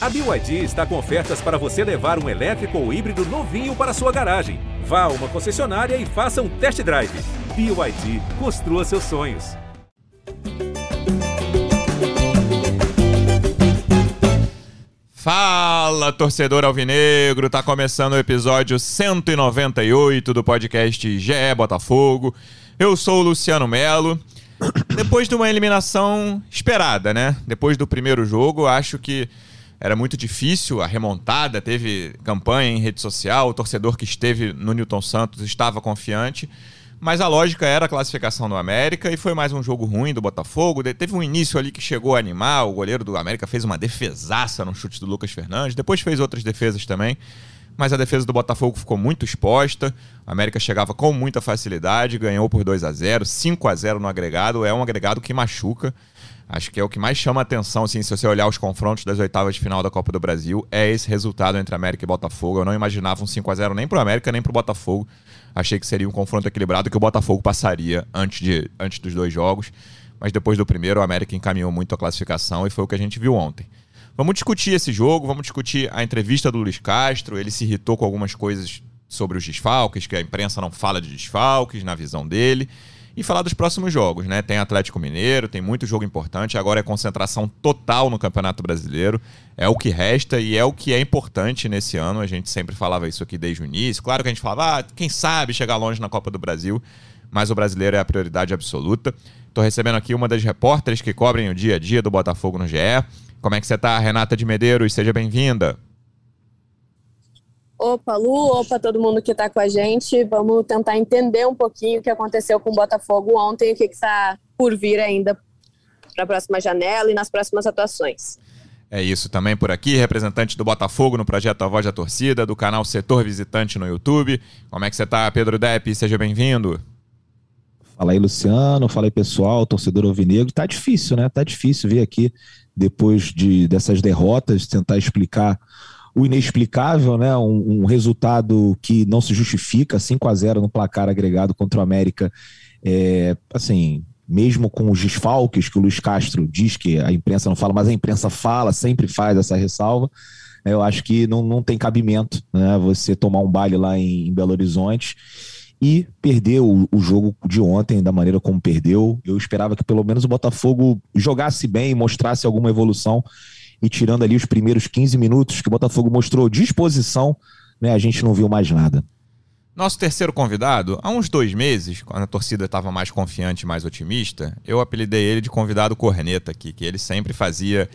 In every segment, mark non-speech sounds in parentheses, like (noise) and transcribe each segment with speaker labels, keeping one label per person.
Speaker 1: A BYD está com ofertas para você levar um elétrico ou híbrido novinho para sua garagem. Vá a uma concessionária e faça um test drive. BYD, construa seus sonhos.
Speaker 2: Fala, torcedor alvinegro! Tá começando o episódio 198 do podcast GE Botafogo. Eu sou o Luciano Melo. Depois de uma eliminação esperada, né? Depois do primeiro jogo, acho que era muito difícil a remontada, teve campanha em rede social, o torcedor que esteve no Newton Santos estava confiante, mas a lógica era a classificação do América e foi mais um jogo ruim do Botafogo. Teve um início ali que chegou a animar, o goleiro do América fez uma defesaça no chute do Lucas Fernandes, depois fez outras defesas também mas a defesa do Botafogo ficou muito exposta. A América chegava com muita facilidade, ganhou por 2 a 0 5 a 0 no agregado. É um agregado que machuca. Acho que é o que mais chama atenção, assim, se você olhar os confrontos das oitavas de final da Copa do Brasil, é esse resultado entre América e Botafogo. Eu não imaginava um 5 a 0 nem para o América, nem para o Botafogo. Achei que seria um confronto equilibrado que o Botafogo passaria antes, de, antes dos dois jogos. Mas depois do primeiro, o América encaminhou muito a classificação e foi o que a gente viu ontem. Vamos discutir esse jogo, vamos discutir a entrevista do Luiz Castro. Ele se irritou com algumas coisas sobre os desfalques, que a imprensa não fala de desfalques na visão dele. E falar dos próximos jogos, né? Tem Atlético Mineiro, tem muito jogo importante. Agora é concentração total no Campeonato Brasileiro. É o que resta e é o que é importante nesse ano. A gente sempre falava isso aqui desde o início. Claro que a gente falava, ah, quem sabe chegar longe na Copa do Brasil, mas o brasileiro é a prioridade absoluta. Estou recebendo aqui uma das repórteres que cobrem o dia a dia do Botafogo no GE. Como é que você está, Renata de Medeiros? Seja bem-vinda.
Speaker 3: Opa, Lu, opa, todo mundo que está com a gente. Vamos tentar entender um pouquinho o que aconteceu com o Botafogo ontem e o que está por vir ainda para a próxima janela e nas próximas atuações.
Speaker 2: É isso também por aqui, representante do Botafogo no projeto A Voz da Torcida, do canal Setor Visitante no YouTube. Como é que você está, Pedro Depp? Seja bem-vindo.
Speaker 4: Fala aí, Luciano. Fala aí, pessoal, torcedor alvinegro. Tá difícil, né? Tá difícil vir aqui depois de, dessas derrotas, tentar explicar o inexplicável, né? Um, um, resultado que não se justifica, 5 a 0 no placar agregado contra o América. É, assim, mesmo com os desfalques que o Luiz Castro diz que a imprensa não fala, mas a imprensa fala, sempre faz essa ressalva. É, eu acho que não, não tem cabimento né, você tomar um baile lá em, em Belo Horizonte e perdeu o, o, jogo de ontem da maneira como perdeu. Eu esperava que pelo menos o Botafogo jogasse bem, mostrasse alguma evolução e tirando ali os primeiros 15 minutos que o Botafogo mostrou disposição, né, a gente não viu mais nada.
Speaker 2: Nosso terceiro convidado, há uns dois meses, quando a torcida estava mais confiante, mais otimista, eu apelidei ele de convidado corneta aqui, que ele sempre fazia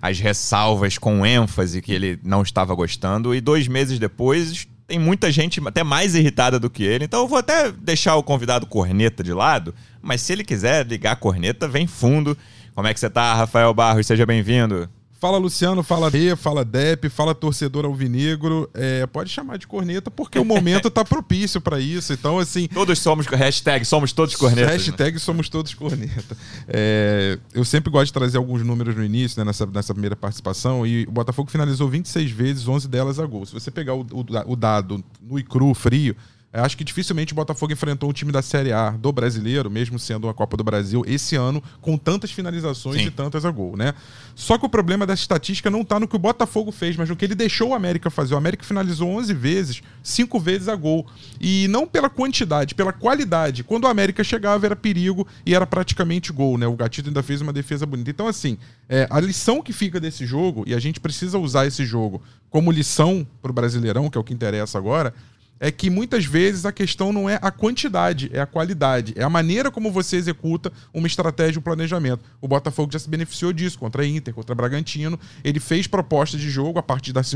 Speaker 2: as ressalvas com ênfase que ele não estava gostando, e dois meses depois tem muita gente até mais irritada do que ele. Então eu vou até deixar o convidado corneta de lado, mas se ele quiser ligar a corneta, vem fundo. Como é que você tá, Rafael Barros? Seja bem-vindo.
Speaker 5: Fala Luciano, fala Rê, fala Dep, fala torcedor alvinegro. É, pode chamar de corneta porque o momento tá propício para isso. Então, assim.
Speaker 2: Todos somos. Hashtag somos todos cornetas.
Speaker 5: Né? Hashtag né? somos todos corneta. É, eu sempre gosto de trazer alguns números no início, né, nessa, nessa primeira participação. E o Botafogo finalizou 26 vezes, 11 delas a gol. Se você pegar o, o, o dado no e cru, frio acho que dificilmente o Botafogo enfrentou um time da Série A do brasileiro, mesmo sendo uma Copa do Brasil, esse ano, com tantas finalizações Sim. e tantas a gol, né? Só que o problema dessa estatística não está no que o Botafogo fez, mas no que ele deixou o América fazer. O América finalizou 11 vezes, 5 vezes a gol. E não pela quantidade, pela qualidade. Quando o América chegava era perigo e era praticamente gol, né? O Gatito ainda fez uma defesa bonita. Então, assim, é, a lição que fica desse jogo, e a gente precisa usar esse jogo como lição para o Brasileirão, que é o que interessa agora, é que muitas vezes a questão não é a quantidade, é a qualidade. É a maneira como você executa uma estratégia, um planejamento. O Botafogo já se beneficiou disso contra a Inter, contra Bragantino. Ele fez propostas de jogo a partir das,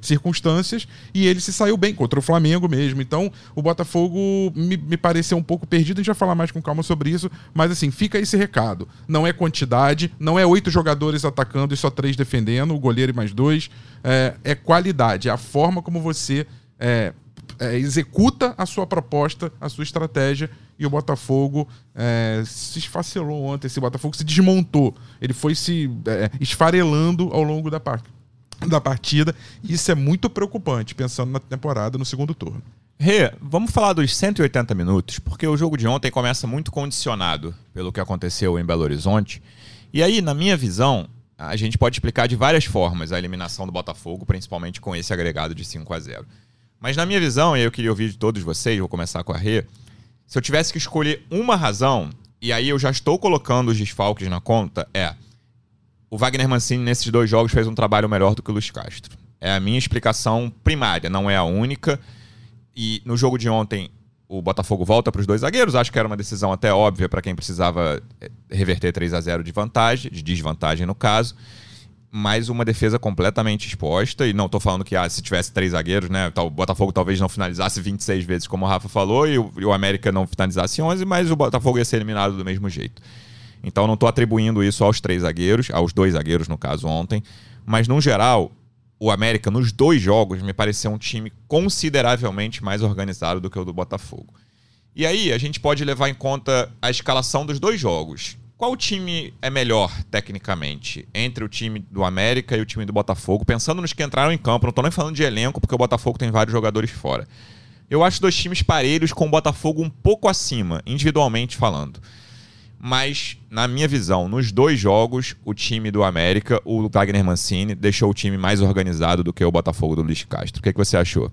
Speaker 5: circunstâncias e ele se saiu bem contra o Flamengo mesmo. Então, o Botafogo me, me pareceu um pouco perdido. A gente vai falar mais com calma sobre isso. Mas, assim, fica esse recado. Não é quantidade, não é oito jogadores atacando e só três defendendo, o goleiro e mais dois. É, é qualidade, é a forma como você. É, é, executa a sua proposta, a sua estratégia, e o Botafogo é, se esfacelou ontem. Esse Botafogo se desmontou. Ele foi se é, esfarelando ao longo da, par da partida. E isso é muito preocupante, pensando na temporada no segundo turno.
Speaker 2: Rê, vamos falar dos 180 minutos, porque o jogo de ontem começa muito condicionado pelo que aconteceu em Belo Horizonte. E aí, na minha visão, a gente pode explicar de várias formas a eliminação do Botafogo, principalmente com esse agregado de 5 a 0 Mas na minha visão, e eu queria ouvir de todos vocês, vou começar com a Rê, se eu tivesse que escolher uma razão, e aí eu já estou colocando os desfalques na conta, é o Wagner Mancini nesses dois jogos fez um trabalho melhor do que o Luiz Castro. É a minha explicação primária, não é a única. E no jogo de ontem, o Botafogo volta para os dois zagueiros. Acho que era uma decisão até óbvia para quem precisava eh, reverter 3 a 0 de vantagem, de desvantagem no caso. Mas uma defesa completamente exposta. E não estou falando que ah, se tivesse três zagueiros, né? O Botafogo talvez não finalizasse 26 vezes, como o Rafa falou, e o, e o América não finalizasse 11, mas o Botafogo ia ser eliminado do mesmo jeito. Então não estou atribuindo isso aos três zagueiros, aos dois zagueiros, no caso, ontem. Mas, no geral, o América, nos dois jogos, me pareceu um time consideravelmente mais organizado do que o do Botafogo. E aí, a gente pode levar em conta a escalação dos dois jogos. Qual time é melhor, tecnicamente, entre o time do América e o time do Botafogo? Pensando nos que entraram em campo, não estou nem falando de elenco, porque o Botafogo tem vários jogadores fora. Eu acho dois times parelhos, com o Botafogo um pouco acima, individualmente falando. Mas, na minha visão, nos dois jogos, o time do América, o Wagner Mancini, deixou o time mais organizado do que o Botafogo do Luiz Castro. O que, é que você achou?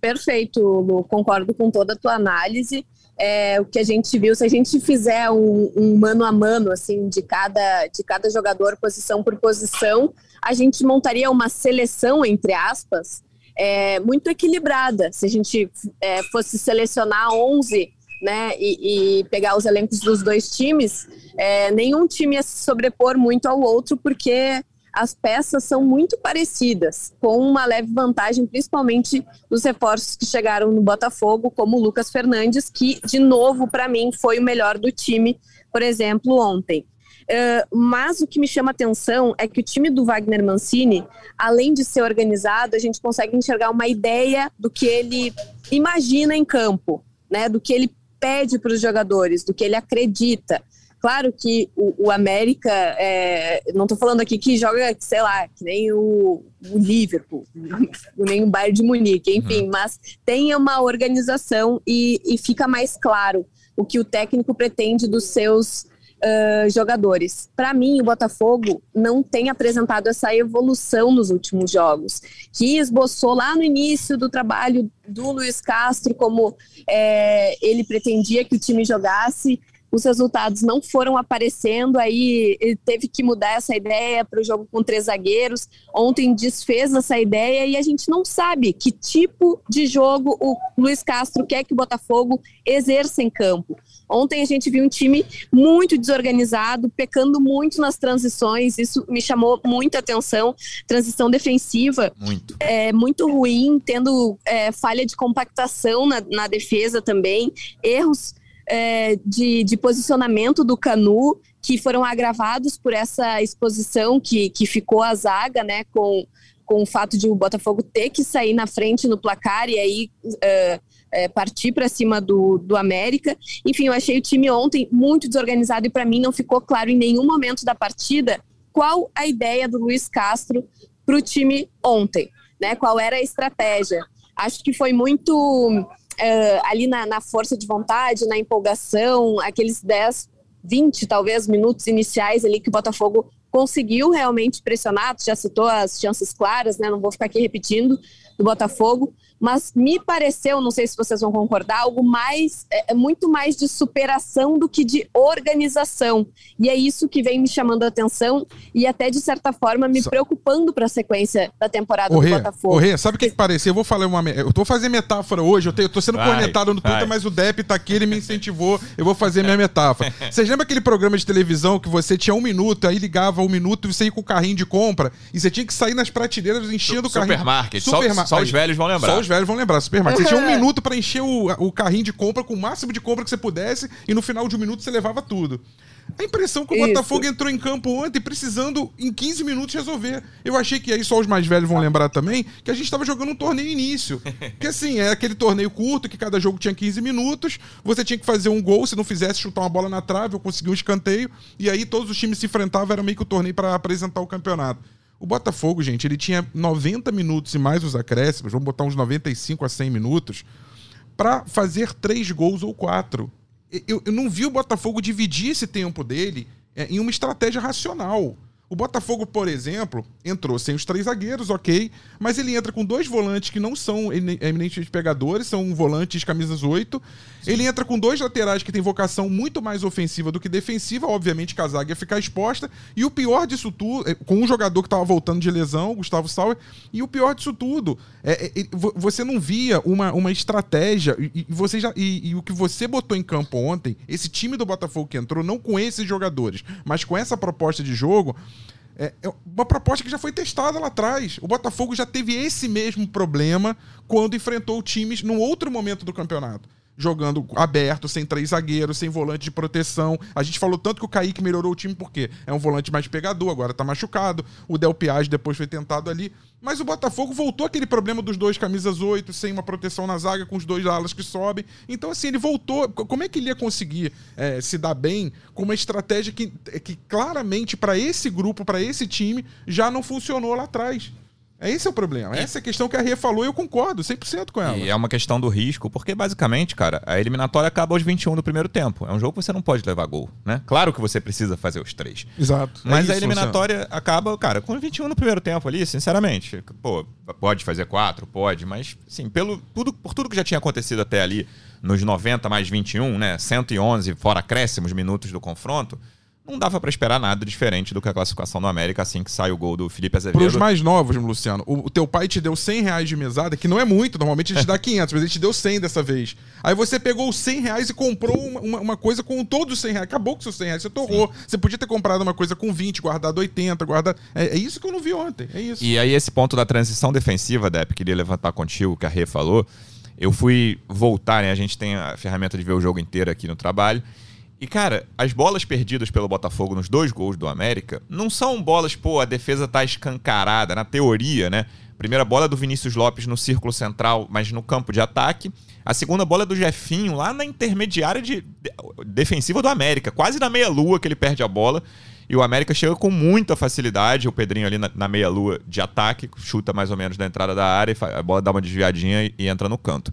Speaker 3: Perfeito, Lu. Concordo com toda a tua análise. É, o que a gente viu, se a gente fizer um, um, mano a mano, assim, de cada, de cada jogador, posição por posição, a gente montaria uma seleção, entre aspas, é, muito equilibrada. Se a gente é, fosse selecionar 11 né, e, e, pegar os elencos dos dois times, é, nenhum time ia se sobrepor muito ao outro, porque as peças são muito parecidas, com uma leve vantagem, principalmente dos reforços que chegaram no Botafogo, como o Lucas Fernandes, que, de novo, para mim, foi o melhor do time, por exemplo, ontem. Uh, mas o que me chama atenção é que o time do Wagner Mancini, além de ser organizado, a gente consegue enxergar uma ideia do que ele imagina em campo, né? Do que ele pede para os jogadores, do que ele acredita. Claro que o, o América, é, não estou falando aqui que joga, sei lá, que nem o, o Liverpool, (laughs) nem o Bayern de Munique, enfim, uhum. mas tem uma organização e, e fica mais claro o que o técnico pretende dos seus uh, jogadores. Para mim, o Botafogo não tem apresentado essa evolução nos últimos jogos, que esboçou lá no início do trabalho do Luiz Castro, como é, ele pretendia que o time jogasse. Os resultados não foram aparecendo, aí teve que mudar essa ideia para o jogo com três zagueiros. Ontem desfez essa ideia e a gente não sabe que tipo de jogo o Luiz Castro quer que o Botafogo exerça em campo. Ontem a gente viu um time muito desorganizado, pecando muito nas transições, isso me chamou muita atenção. Transição defensiva
Speaker 2: muito,
Speaker 3: é, muito ruim, tendo é, falha de compactação na, na defesa também, erros é, de, de posicionamento do Canu que foram agravados por essa exposição que, que ficou a zaga, né, com, com o fato de o Botafogo ter que sair na frente no placar e aí uh, é, partir para cima do, do América. Enfim, eu achei o time ontem muito desorganizado e para mim não ficou claro em nenhum momento da partida qual a ideia do Luiz Castro para o time ontem, né? Qual era a estratégia? Acho que foi muito uh, ali na, na, força de vontade, na empolgação, aqueles 10, 20 talvez minutos iniciais ali que o Botafogo conseguiu realmente pressionar. Tu já citou as chances claras, né? Não vou ficar aqui repetindo do Botafogo, mas me pareceu, não sei se vocês vão concordar, algo mais, é, é, muito mais de superação do que de organização. E é isso que vem me chamando a atenção e até, de certa forma, me preocupando para a sequência da temporada
Speaker 5: Rê,
Speaker 3: do Botafogo.
Speaker 5: Rê, sabe o que, que parecia? Eu vou falar uma. Eu tô fazendo metáfora hoje, eu, te, eu tô sendo vai, conectado no Twitter, vai. mas o Depp tá aqui, ele me incentivou, eu vou fazer minha metáfora. (laughs) Vocês lembram aquele programa de televisão que você tinha um minuto, aí ligava um minuto e você ia com o carrinho de compra e você tinha que sair nas prateleiras enchendo o carrinho.
Speaker 2: Supermarket, Supermarket. Só, só os velhos vão lembrar.
Speaker 5: Só os velhos vão lembrar, supermarket. Você tinha um (laughs) minuto para encher o, o carrinho de compra com o máximo de compra que você pudesse e no final de um minuto você levava tudo. A impressão que o Isso. Botafogo entrou em campo ontem precisando em 15 minutos resolver. Eu achei que aí só os mais velhos vão lembrar também que a gente estava jogando um torneio início. (laughs) Que assim, é aquele torneio curto que cada jogo tinha 15 minutos, você tinha que fazer um gol, se não fizesse chutar uma bola na trave ou conseguir um escanteio, e aí todos os times se enfrentavam, era meio que o torneio para apresentar o campeonato. O Botafogo, gente, ele tinha 90 minutos e mais os acréscimos, vamos botar uns 95 a 100 minutos, para fazer três gols ou quatro. Eu, eu, não vi o Botafogo dividir esse tempo dele é, em uma estratégia racional. O Botafogo, por exemplo, entrou sem os três zagueiros, ok, mas ele entra com dois volantes que não são eminentemente pegadores, são volantes camisas 8. Sim. Ele entra com dois laterais que têm vocação muito mais ofensiva do que defensiva, obviamente que a zaga ia ficar exposta. E o pior disso tudo, é, com um jogador que estava voltando de lesão, Gustavo Sauer, e o pior disso tudo, é, é, você não via uma, uma estratégia, e, e você já, e, e o que você botou em campo ontem, esse time do Botafogo que entrou, não com esses jogadores, mas com essa proposta de jogo, é, é, uma proposta que já foi testada lá atrás. O Botafogo já teve esse mesmo problema quando enfrentou times num outro momento do campeonato jogando aberto, sem três zagueiros, sem volante de proteção. A gente falou tanto que o Kaique melhorou o time porque é um volante mais pegador, agora tá machucado. O Del Piage depois foi tentado ali. Mas o Botafogo voltou aquele problema dos dois camisas 8, sem uma proteção na zaga, com os dois alas que sobem. Então, assim, ele voltou. Como é que ele ia conseguir é, se dar bem com uma estratégia que, que claramente, para esse grupo, para esse time, já não funcionou lá atrás? É esse é o problema. Essa é a questão que a Ria falou e eu concordo 100% com ela.
Speaker 2: E é uma questão do risco, porque basicamente, cara, a eliminatória acaba aos 21 do primeiro tempo. É um jogo que você não pode levar gol, né? Claro que você precisa fazer os três.
Speaker 5: Exato.
Speaker 2: Mas é isso, a eliminatória Luciano. acaba, cara, com 21 no primeiro tempo ali, sinceramente. Pô, pode fazer quatro, pode, mas, sim, pelo, tudo, por tudo que já tinha acontecido até ali, nos 90 mais 21, né? 111 fora acréscimos minutos do confronto não dava para esperar nada diferente do que a classificação do América assim que sai o gol do Felipe Azevedo. Para
Speaker 5: os mais novos, Luciano, o, o, teu pai te deu 100 reais de mesada, que não é muito, normalmente a gente dá (laughs) 500, mas ele te deu 100 dessa vez. Aí você pegou os 100 reais e comprou uma, uma, coisa com todos os 100 reais. Acabou com seus 100 reais, você torrou. Sim. Você podia ter comprado uma coisa com 20, guardado 80, guardado... É, é, isso que eu não vi ontem, é isso.
Speaker 2: E aí esse ponto da transição defensiva, Dep, queria levantar contigo, que a Rê falou. Eu fui voltar, né? A gente tem a ferramenta de ver o jogo inteiro aqui no trabalho. E, cara, as bolas perdidas pelo Botafogo nos dois gols do América não são bolas, pô, a defesa tá escancarada, na teoria, né? Primeira bola é do Vinícius Lopes no círculo central, mas no campo de ataque. A segunda bola é do Jefinho, lá na intermediária de, de, defensiva do América, quase na meia-lua que ele perde a bola. E o América chega com muita facilidade. O Pedrinho ali na, na meia-lua de ataque, chuta mais ou menos da entrada da área, a bola dá uma desviadinha e, e entra no canto.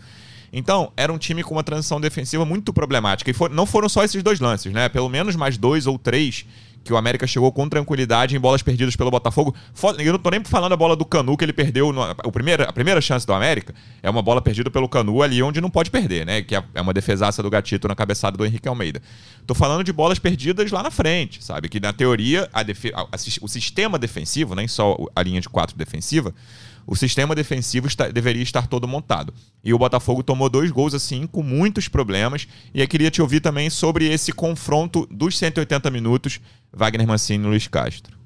Speaker 2: Então, era um time com uma transição defensiva muito problemática. E for, não foram só esses dois lances, né? Pelo menos mais dois ou três que o América chegou com tranquilidade em bolas perdidas pelo Botafogo. Eu não tô nem falando a bola do Canu que ele perdeu. No, o primeiro, a primeira chance do América é uma bola perdida pelo Canu ali onde não pode perder, né? Que é, é uma defesaça do Gatito na cabeçada do Henrique Almeida. Tô falando de bolas perdidas lá na frente, sabe? Que na teoria a a, a, o sistema defensivo, nem só a linha de quatro defensiva, o sistema defensivo está, deveria estar todo montado. E o Botafogo tomou dois gols assim, com muitos problemas. E eu queria te ouvir também sobre esse confronto dos 180 minutos, Wagner Mancini e Luiz Castro.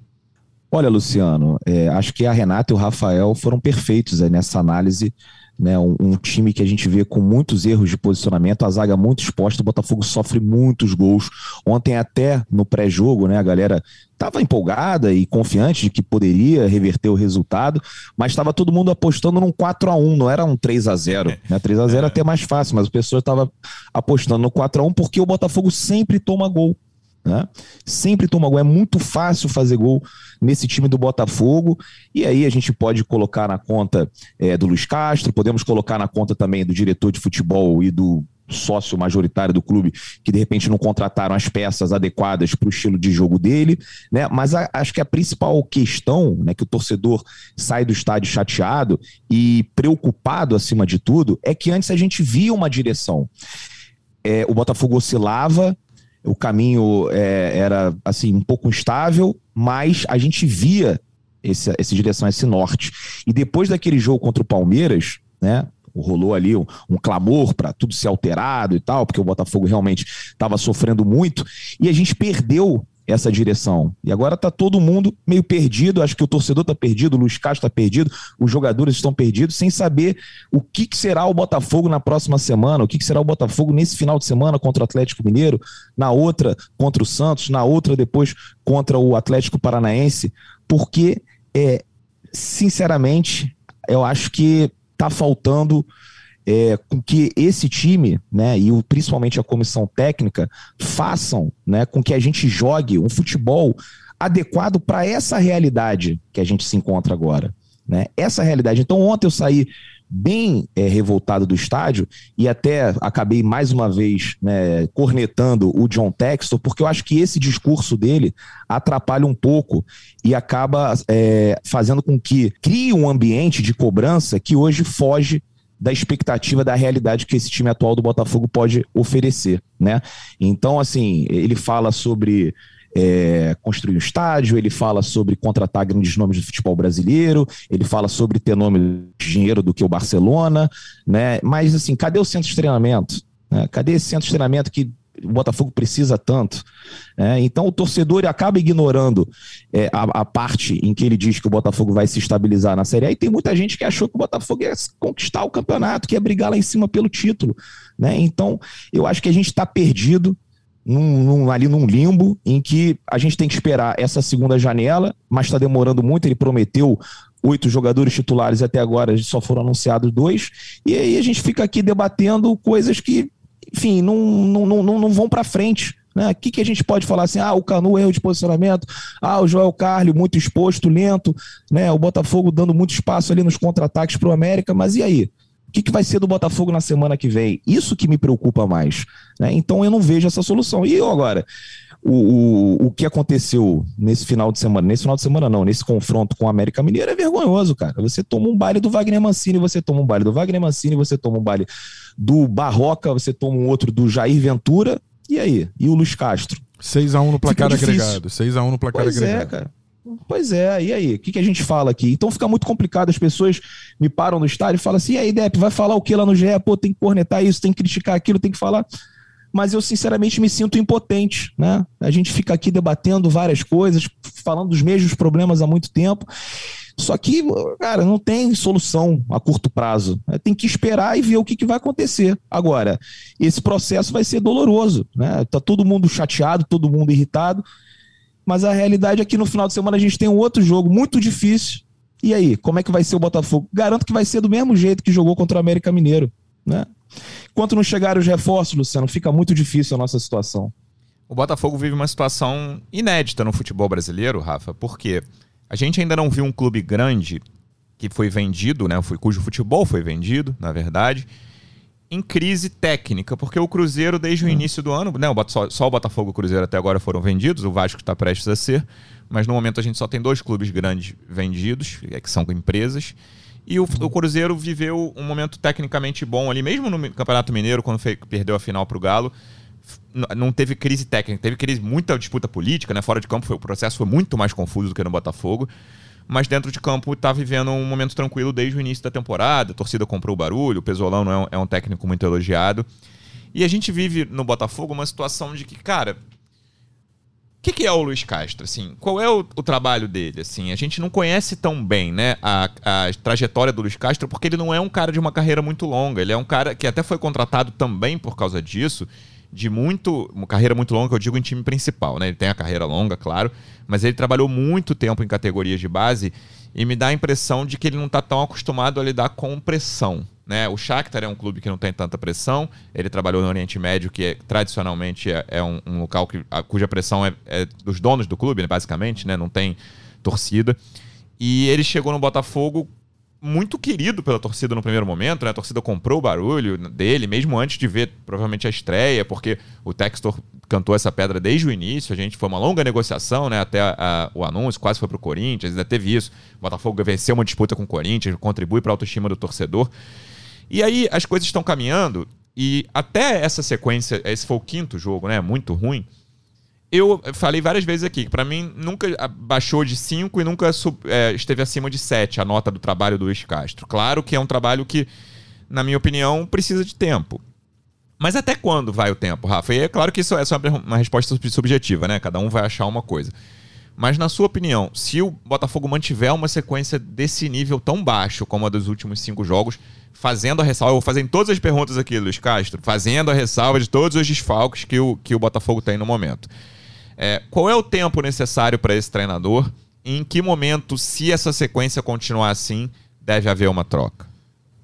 Speaker 4: Olha, Luciano, é, acho que a Renata e o Rafael foram perfeitos nessa análise né, um, um, time que a gente vê com muitos erros de posicionamento, a zaga muito exposta, o Botafogo sofre muitos gols. Ontem até no pré-jogo, né, a galera estava empolgada e confiante de que poderia reverter o resultado, mas estava todo mundo apostando num 4 a 1 não era um 3 a 0 né? 3 a 0 é até mais fácil, mas o pessoal estava apostando no 4 a 1 porque o Botafogo sempre toma gol. Né? Sempre toma gol, é muito fácil fazer gol nesse time do Botafogo. E aí a gente pode colocar na conta é, do Luiz Castro, podemos colocar na conta também do diretor de futebol e do sócio majoritário do clube que de repente não contrataram as peças adequadas para o estilo de jogo dele, né? Mas a, acho que a principal questão, né, que o torcedor sai do estádio chateado e preocupado acima de tudo, é que antes a gente via uma direção. É, o Botafogo oscilava, o caminho é, era assim um pouco instável, mas a gente via esse, essa direção, esse norte. E depois daquele jogo contra o Palmeiras, né? Rolou ali um, um clamor para tudo ser alterado e tal, porque o Botafogo realmente estava sofrendo muito, e a gente perdeu essa direção. E agora está todo mundo meio perdido. Acho que o torcedor está perdido, o Luiz Castro está perdido, os jogadores estão perdidos, sem saber o que, que, será o Botafogo na próxima semana, o que, que será o Botafogo nesse final de semana contra o Atlético Mineiro, na outra contra o Santos, na outra depois contra o Atlético Paranaense, porque, é, sinceramente, eu acho que está faltando é, com que esse time, né, e o, principalmente a comissão técnica, façam né, com que a gente jogue um futebol adequado para essa realidade que a gente se encontra agora. Né? Essa realidade. Então, ontem eu saí bem é, revoltado do estádio e até acabei mais uma vez né, cornetando o John Textor, porque eu acho que esse discurso dele atrapalha um pouco e acaba é, fazendo com que crie um ambiente de cobrança que hoje foge da expectativa da realidade que esse time atual do Botafogo pode oferecer, né? Então, assim, ele fala sobre é, construir um estádio, ele fala sobre contratar grandes nomes do futebol brasileiro, ele fala sobre ter nome de dinheiro do que o Barcelona, né? Mas assim, cadê o centro de treinamento? Né? Cadê esse centro de treinamento que o Botafogo precisa tanto. É, então o torcedor acaba ignorando é, a, a, parte em que ele diz que o Botafogo vai se estabilizar na Série A. E tem muita gente que achou que o Botafogo ia conquistar o campeonato, que ia brigar lá em cima pelo título. Né? Então eu acho que a gente está perdido num, num, ali num limbo em que a gente tem que esperar essa segunda janela, mas está demorando muito. Ele prometeu oito jogadores titulares até agora só foram anunciados dois. E aí a gente fica aqui debatendo coisas que, enfim, não, não, não, não vão para frente. Né? O que, que a gente pode falar assim? Ah, o Canu erro de posicionamento, ah, o Joel Carlio muito exposto, lento, né? O Botafogo dando muito espaço ali nos contra-ataques para o América, mas e aí? que, que vai ser do Botafogo na semana que vem? Isso que me preocupa mais. Né? Então eu não vejo essa solução. E eu agora, o, o, o que aconteceu nesse final de semana, nesse final de semana não, nesse confronto com o América Mineiro é vergonhoso, cara. Você toma um baile do Wagner Mancini, você toma um baile do Wagner Mancini, você toma um baile do Barroca, você toma um outro do Jair Ventura, e aí? E o Luiz Castro?
Speaker 5: 6x1 no placar agregado. 6x1 no placar
Speaker 4: pois
Speaker 5: é, agregado.
Speaker 4: É, cara. Pois é, e aí? O que, que a gente fala aqui? Então fica muito complicado. As pessoas me param no estádio e falam assim: e aí, Depp, vai falar o que lá no GE? Pô, tem que cornetar isso, tem que criticar aquilo, tem que falar. Mas eu, sinceramente, me sinto impotente, né? A gente fica aqui debatendo várias coisas, falando dos mesmos problemas há muito tempo. Só que, cara, não tem solução a curto prazo. É, tem que esperar e ver o que, que vai acontecer. Agora, esse processo vai ser doloroso, né? Tá todo mundo chateado, todo mundo irritado. Mas a realidade é que no final de semana a gente tem um outro jogo muito difícil. E aí, como é que vai ser o Botafogo? Garanto que vai ser do mesmo jeito que jogou contra o América Mineiro. Né? Enquanto não chegarem os reforços, Luciano, fica muito difícil a nossa situação.
Speaker 2: O Botafogo vive uma situação inédita no futebol brasileiro, Rafa, porque a gente ainda não viu um clube grande que foi vendido, né, cujo futebol foi vendido, na verdade, em crise técnica, porque o Cruzeiro, desde o hum. início do ano, né, só, o Botafogo e o Cruzeiro até agora foram vendidos, o Vasco está prestes a ser, mas no momento a gente só tem dois clubes grandes vendidos, que são empresas. E o, o Cruzeiro viveu um momento tecnicamente bom ali, mesmo no Campeonato Mineiro, quando foi, perdeu a final para o Galo. Não teve crise técnica, teve crise, muita disputa política, né? Fora de campo foi, o processo foi muito mais confuso do que no Botafogo mas dentro de campo está vivendo um momento tranquilo desde o início da temporada. A torcida comprou o barulho, o Pesolão não é um, é um técnico muito elogiado. E a gente vive no Botafogo uma situação de que, cara, que, que, é o Luiz Castro? Assim, qual é o, o, trabalho dele? Assim, a gente não conhece tão bem né, a, a, trajetória do Luiz Castro porque ele não é um cara de uma carreira muito longa. Ele é um cara que até foi contratado também por causa disso de muito. Uma carreira muito longa, eu digo em time principal, né? Ele tem a carreira longa, claro, mas ele trabalhou muito tempo em categorias de base e me dá a impressão de que ele não está tão acostumado a lidar com pressão. Né? O Shakhtar é um clube que não tem tanta pressão. Ele trabalhou no Oriente Médio, que é, tradicionalmente é, é um, um, local que, a, cuja pressão é, é, dos donos do clube, né? basicamente, né? não tem torcida. E ele chegou no Botafogo muito querido pela torcida no primeiro momento, né? A torcida comprou o barulho dele, mesmo antes de ver provavelmente a estreia, porque o Textor cantou essa pedra desde o início. A gente foi uma longa negociação, né? Até a, a, o anúncio, quase foi pro Corinthians, ainda teve isso. O Botafogo venceu uma disputa com o Corinthians, contribui para a autoestima do torcedor. E aí as coisas estão caminhando, e até essa sequência, esse foi o quinto jogo, né? Muito ruim eu falei várias vezes aqui que para mim nunca baixou de 5 e nunca é, esteve acima de 7 a nota do trabalho do Luiz Castro. Claro que é um trabalho que, na minha opinião, precisa de tempo. Mas até quando vai o tempo, Rafa? E é claro que isso é só uma resposta subjetiva, né? Cada um vai achar uma coisa. Mas na sua opinião, se o Botafogo mantiver uma sequência desse nível tão baixo como a dos últimos cinco jogos, fazendo a ressalva, eu vou fazer todas as perguntas aqui, Luiz Castro, fazendo a ressalva de todos os desfalques que o, que o Botafogo tem no momento. É, qual é o tempo necessário para esse treinador? em que momento, se essa sequência continuar assim, deve haver uma troca?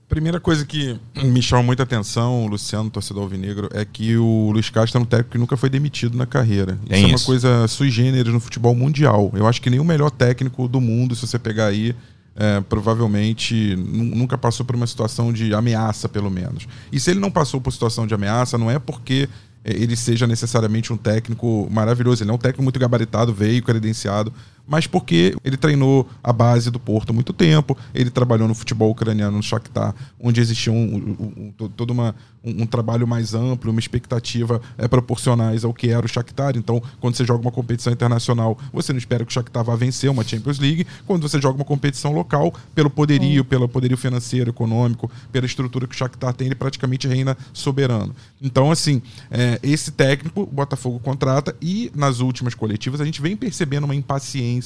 Speaker 5: Primeira coisa que me chama muita atenção, Luciano, torcedor alvinegro, é que o Luiz Castro é um técnico que nunca foi demitido na carreira. Isso é, é uma coisa sui generis no futebol mundial. Eu acho que nem o melhor técnico do mundo, se você pegar aí é, provavelmente nunca passou por uma situação de ameaça, pelo menos. E se ele não passou por situação de ameaça, não é porque é, ele seja necessariamente um técnico maravilhoso. Ele é um técnico muito gabaritado, veio credenciado mas porque ele treinou a base do Porto há muito tempo, ele trabalhou no futebol ucraniano no Shakhtar, onde existia um, um, um todo uma, um, um, trabalho mais amplo, uma expectativa é, proporcionais ao que era o Shakhtar. Então, quando você joga uma competição internacional, você não espera que o Shakhtar vá vencer uma Champions League. Quando você joga uma competição local, pelo poderio, pelo poderio financeiro, econômico, pela estrutura que o Shakhtar tem, ele praticamente reina soberano. Então, assim, é, esse técnico, o Botafogo contrata e nas últimas coletivas a gente vem percebendo uma impaciência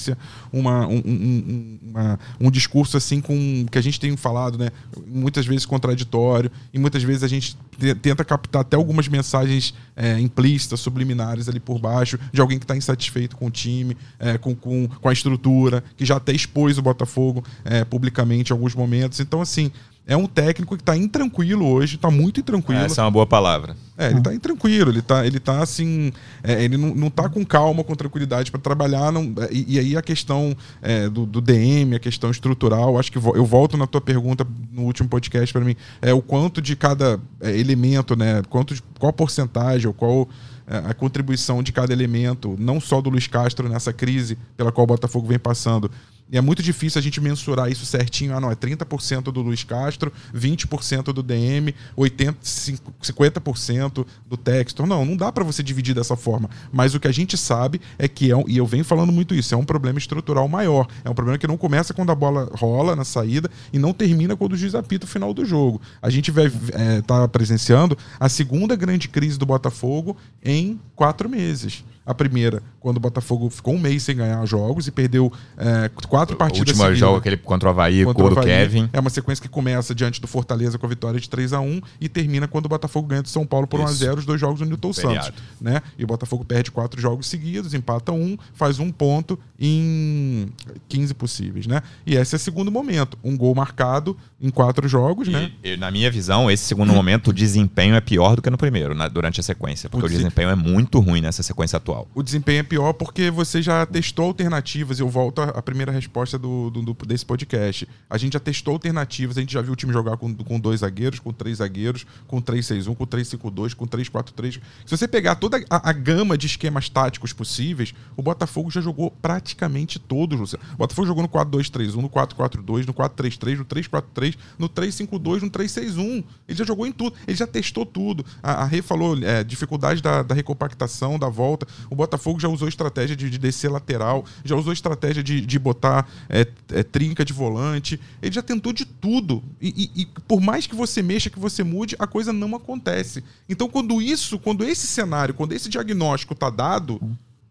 Speaker 5: uma, um, um, uma, um discurso assim com que a gente tem falado, né? Muitas vezes contraditório, e muitas vezes a gente tenta captar até algumas mensagens é, implícitas, subliminares ali por baixo, de alguém que está insatisfeito com o time, é, com, com, com a estrutura, que já até expôs o Botafogo é, publicamente em alguns momentos. Então, assim, é um técnico que está intranquilo hoje, está muito intranquilo.
Speaker 2: Essa é uma boa palavra.
Speaker 5: É, ele está intranquilo, ele está ele tá assim. É, ele não, não tá com calma, com tranquilidade para trabalhar. Não, é, e, e, aí a questão é, do, do, DM, a questão estrutural, acho que eu volto na tua pergunta no último podcast para mim, é o quanto de cada é, elemento, né? Quanto de, qual a porcentagem, ou qual é, a contribuição de cada elemento, não só do Luiz Castro nessa crise pela qual o Botafogo vem passando, e é muito difícil a gente mensurar isso certinho. Ah, não, é 30% do Luiz Castro, 20% do DM, 80, 50% do Textor. Não, não dá para você dividir dessa forma. Mas o que a gente sabe é que é um, e eu venho falando muito isso, é um problema estrutural maior. É um problema que não começa quando a bola rola na saída e não termina quando o juiz apita o final do jogo. A gente vai estar é, tá presenciando a segunda grande crise do Botafogo em quatro meses. A primeira, quando o Botafogo ficou um mês sem ganhar jogos e perdeu é, quatro partidas.
Speaker 2: O último jogo, aquele contra o Havaí, contra o do Kevin.
Speaker 5: É uma sequência que começa diante do Fortaleza com a vitória de 3 a 1 e termina quando o Botafogo ganha do São Paulo por 1x0, os dois jogos do Newton Santos. Né? E o Botafogo perde quatro jogos seguidos, empata um, faz um ponto em 15 possíveis. Né? E esse é o segundo momento. Um gol marcado em quatro jogos.
Speaker 2: E,
Speaker 5: né?
Speaker 2: E, na minha visão, esse segundo momento, o desempenho é pior do que no primeiro, na, durante a sequência. Porque o, o desempenho é muito ruim nessa sequência atual
Speaker 5: O desempenho é pior porque você já testou alternativas. Eu volto à primeira resposta do, do, desse podcast. A gente já testou alternativas, a gente já viu o time jogar com, com dois zagueiros, com três zagueiros, com 3-6-1, com 3-5-2, com 3-4-3. Se você pegar toda a, a, gama de esquemas táticos possíveis, o Botafogo já jogou praticamente todos, Luciano. O Botafogo jogou no 4-2-3-1, no 4-4-2, no 4-3-3, no 3-4-3, no 3-5-2, no 3-6-1. Ele já jogou em tudo, ele já testou tudo. A, a Rei falou é, dificuldade da, da recompactação, da volta. O Botafogo já usou estratégia de, de descer lateral, já usou estratégia de, de botar é, é, trinca de volante. Ele já tentou de tudo. E, e, e, por mais que você mexa, que você mude, a coisa não acontece. Então, quando isso, quando esse cenário, quando esse diagnóstico está dado,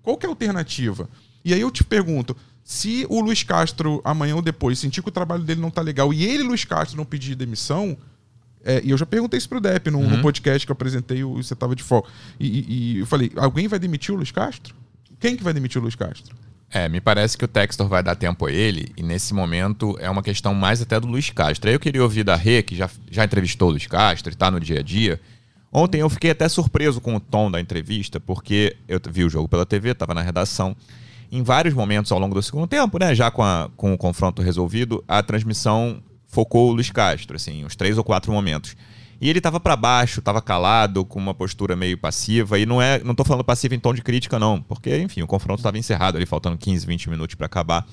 Speaker 5: qual que é a alternativa? E aí eu te pergunto, se o Luiz Castro amanhã ou depois sentir que o trabalho dele não está legal e ele, Luiz Castro, não pedir demissão, é, e eu já perguntei isso pro Depp no, uhum. no podcast que eu apresentei, o, você tava de. E, e, e, eu falei, alguém vai demitir o Luiz Castro? Quem que vai demitir o Luiz Castro?
Speaker 2: É, me parece que o Textor vai dar tempo a ele, e nesse momento é uma questão mais até do Luiz Castro. Aí eu queria ouvir da Rê, que já, já entrevistou o Luiz Castro e tá no dia a dia. Ontem eu fiquei até surpreso com o tom da entrevista, porque eu vi o jogo pela TV, estava na redação. Em vários momentos ao longo do segundo tempo, né, já com, a, com o confronto resolvido, a transmissão focou o Luiz Castro, assim, uns três ou quatro momentos. E ele estava para baixo, estava calado, com uma postura meio passiva. E não é, não tô falando passivo em tom de crítica, não, porque, enfim, o confronto estava encerrado ali, faltando 15, 20 minutos para acabar.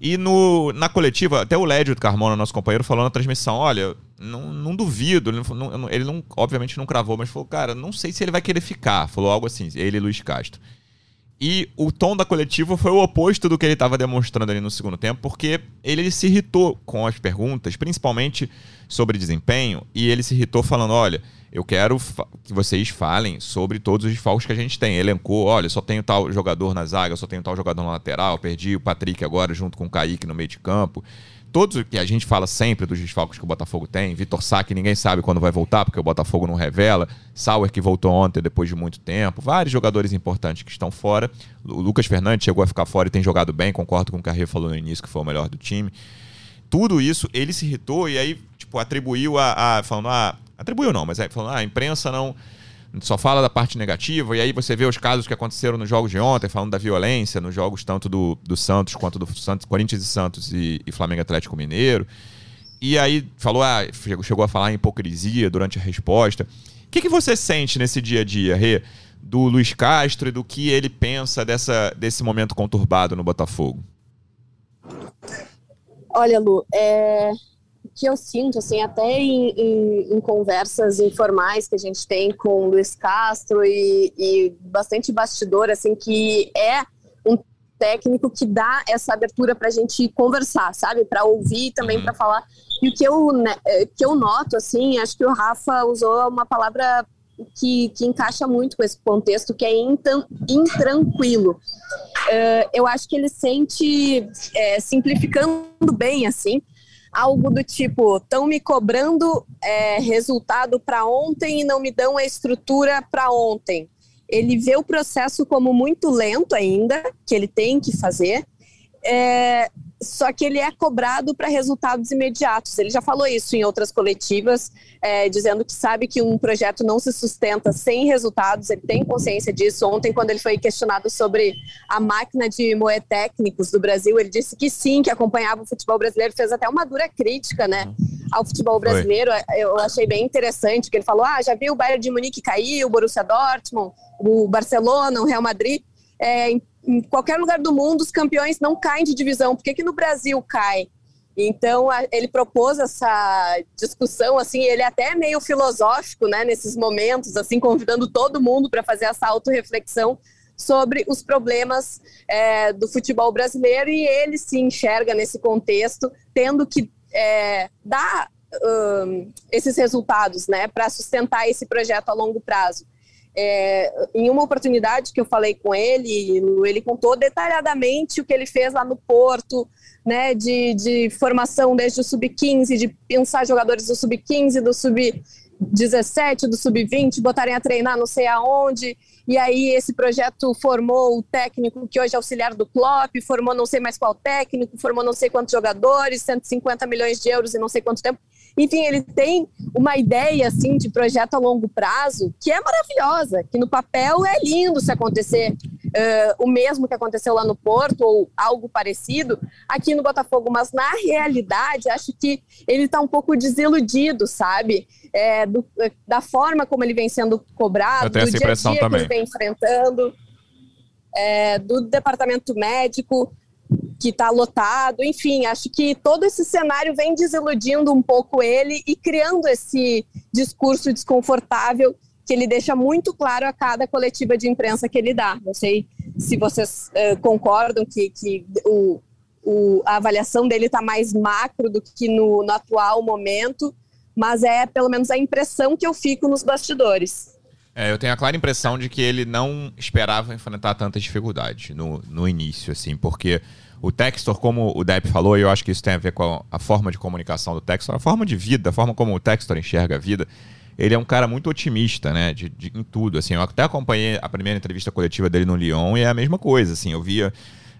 Speaker 2: E no, na coletiva, até o Lédio Carmona, nosso companheiro, falou na transmissão: olha, não, não duvido, ele não, ele não, obviamente não cravou, mas falou, cara, não sei se ele vai querer ficar. Falou algo assim, ele e Luiz Castro. E o tom da coletiva foi o oposto do que ele estava demonstrando ali no segundo tempo, porque ele se irritou com as perguntas, principalmente sobre desempenho, e ele se irritou falando: olha, eu quero que vocês falem sobre todos os desfalques que a gente tem. Elencou, olha, só tenho tal jogador na zaga, só tenho tal jogador na lateral, perdi o Patrick agora junto com o Kaique no meio de campo todos que a gente fala sempre dos desfalques que o Botafogo tem, Vitor Sá, que ninguém sabe quando vai voltar, porque o Botafogo não revela, Sauer, que voltou ontem depois de muito tempo, vários jogadores importantes que estão fora. O Lucas Fernandes chegou a ficar fora e tem jogado bem, concordo com o que a Ria falou no início, que foi o melhor do time. Tudo isso, ele se irritou e aí, tipo, atribuiu a. a falando, ah, atribuiu não, mas é, falando, ah, a imprensa não só fala da parte negativa, e aí você vê os casos que aconteceram nos jogos de ontem, falando da violência, nos jogos tanto do, do Santos quanto do Santos, Corinthians e Santos e, e Flamengo Atlético Mineiro. E aí falou, ah, chegou a falar em hipocrisia durante a resposta. O que, que você sente nesse dia a dia, Rê, do Luiz Castro e do que ele pensa dessa, desse momento conturbado no Botafogo?
Speaker 3: Olha, Lu, é, que eu sinto, assim, até em, em, em, conversas informais que a gente tem com o Luiz Castro e, e bastante bastidor, assim, que é um técnico que dá essa abertura para a gente conversar, sabe? Para ouvir também, para falar. E o que eu, né, que eu noto, assim, acho que o Rafa usou uma palavra que, que encaixa muito com esse contexto, que é intranquilo. Uh, eu acho que ele sente, é, simplificando bem, assim, algo do tipo: estão me cobrando é, resultado para ontem e não me dão a estrutura para ontem. Ele vê o processo como muito lento ainda, que ele tem que fazer, é, só que ele é cobrado para resultados imediatos. Ele já falou isso em outras coletivas, é, dizendo que sabe que um projeto não se sustenta sem resultados, ele tem consciência disso. Ontem, quando ele foi questionado sobre a máquina de moer técnicos do Brasil, ele disse que sim, que acompanhava o futebol brasileiro, fez até uma dura crítica né, ao futebol brasileiro. Eu achei bem interessante, que ele falou, ah, já viu o Bayern de Munique cair, o Borussia Dortmund, o Barcelona, o Real Madrid. É, em qualquer lugar do mundo os campeões não caem de divisão. Por que, que no Brasil cai? Então ele propôs essa discussão assim, ele é até meio filosófico, né, nesses momentos, assim, convidando todo mundo para fazer essa autorreflexão sobre os problemas é, do futebol brasileiro e ele se enxerga nesse contexto, tendo que é, dar um, esses resultados, né, para sustentar esse projeto a longo prazo. É, em uma oportunidade que eu falei com ele, ele contou detalhadamente o que ele fez lá no Porto, né, de, de formação desde o sub-15, de pensar jogadores do sub-15, do sub-17, do sub-20, botarem a treinar não sei aonde, e aí esse projeto formou o técnico que hoje é auxiliar do Klopp, formou não sei mais qual técnico, formou não sei quantos jogadores, 150 milhões de euros em não sei quanto tempo. Enfim, ele tem uma ideia assim de projeto a longo prazo que é maravilhosa, que no papel é lindo se acontecer uh, o mesmo que aconteceu lá no Porto ou algo parecido aqui no Botafogo, mas na realidade acho que ele está um pouco desiludido, sabe? É, do, da forma como ele vem sendo cobrado, do dia a dia também. que ele vem enfrentando, é, do departamento médico que está lotado, enfim, acho que todo esse cenário vem desiludindo um pouco ele e criando esse discurso desconfortável que ele deixa muito claro a cada coletiva de imprensa que ele dá. Não sei se vocês uh, concordam que, que o, o, a avaliação dele está mais macro do que no, no atual momento, mas é pelo menos a impressão que eu fico nos bastidores.
Speaker 2: É, eu tenho a clara impressão de que ele não esperava enfrentar tantas dificuldades no, no início, assim, porque o Textor, como o Depp falou, e eu acho que isso tem a ver com a, a forma de comunicação do Textor, a forma de vida, a forma como o Textor enxerga a vida, ele é um cara muito otimista, né, de, de, em tudo, assim, eu até acompanhei a primeira entrevista coletiva dele no Lyon e é a mesma coisa, assim, eu via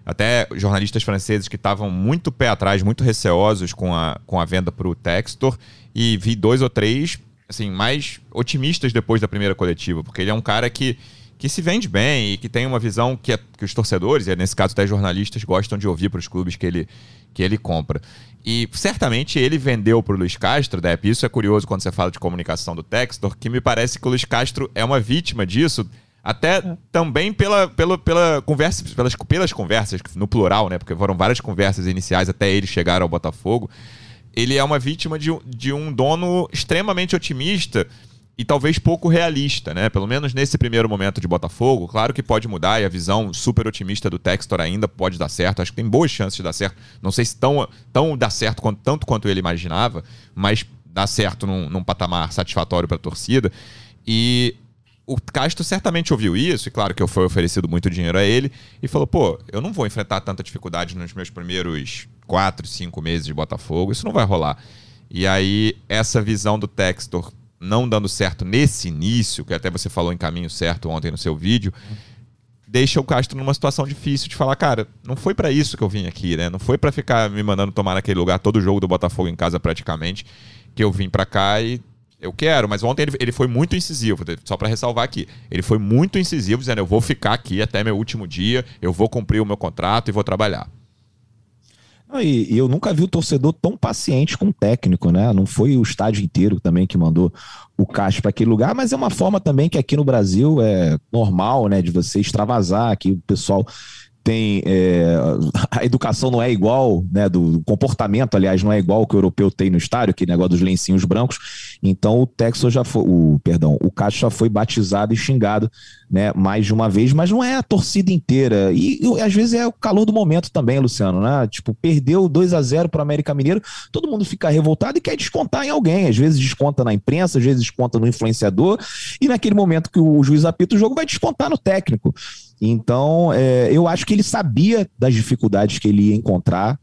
Speaker 2: até jornalistas franceses que estavam muito pé atrás, muito receosos com a, com a venda para o Textor e vi dois ou três, assim, mais otimistas depois da primeira coletiva, porque ele é um cara que que se vende bem e que tem uma visão que, é, que os torcedores, e nesse caso até jornalistas, gostam de ouvir para os clubes que ele, que ele compra. E certamente ele vendeu para o Luiz Castro, Depp, isso é curioso quando você fala de comunicação do Textor, que me parece que o Luiz Castro é uma vítima disso, até é. também pela, pela, pela conversa, pelas, pelas conversas, no plural, né? Porque foram várias conversas iniciais até ele chegar ao Botafogo. Ele é uma vítima de, de um dono extremamente otimista e talvez pouco realista, né? Pelo menos nesse primeiro momento de Botafogo. Claro que pode mudar e a visão super otimista do Textor ainda pode dar certo. Acho que tem boas chances de dar certo. Não sei se tão, tão dá certo quanto, tanto quanto ele imaginava, mas dá certo num, num patamar satisfatório para a torcida. E o Castro certamente ouviu isso, e claro que foi oferecido muito dinheiro a ele, e falou: pô, eu não vou enfrentar tanta dificuldade nos meus primeiros quatro, cinco meses de Botafogo, isso não vai rolar. E aí, essa visão do Textor não dando certo nesse início, que até você falou em caminho certo ontem no seu vídeo, deixa o Castro numa situação difícil de falar, cara, não foi para isso que eu vim aqui, né? Não foi para ficar me mandando tomar naquele lugar todo jogo do Botafogo em casa praticamente, que eu vim para cá e eu quero, mas ontem ele, ele foi muito incisivo, só para ressalvar aqui. Ele foi muito incisivo, dizendo: eu vou ficar aqui até meu último dia, eu vou cumprir o meu contrato e vou trabalhar.
Speaker 4: E, e eu nunca vi o torcedor tão paciente com o técnico, né? Não foi o estádio inteiro também que mandou o Castro para aquele lugar, mas é uma forma também que aqui no Brasil é normal, né? De você extravasar, que o pessoal tem é, a educação não é igual, né, do comportamento, aliás, não é igual que o europeu tem no estádio, que negócio dos lencinhos brancos. Então o Texas já foi, o perdão, o Castro já foi batizado e xingado, né, mais de uma vez, mas não é a torcida inteira. E, e às vezes é o calor do momento também, Luciano, né? Tipo, perdeu 2 a 0 para o América Mineiro, todo mundo fica revoltado e quer descontar em alguém. Às vezes desconta na imprensa, às vezes desconta no influenciador, e naquele momento que o juiz apita o jogo vai descontar no técnico. Então, é, eu acho que ele sabia das dificuldades que ele ia encontrar.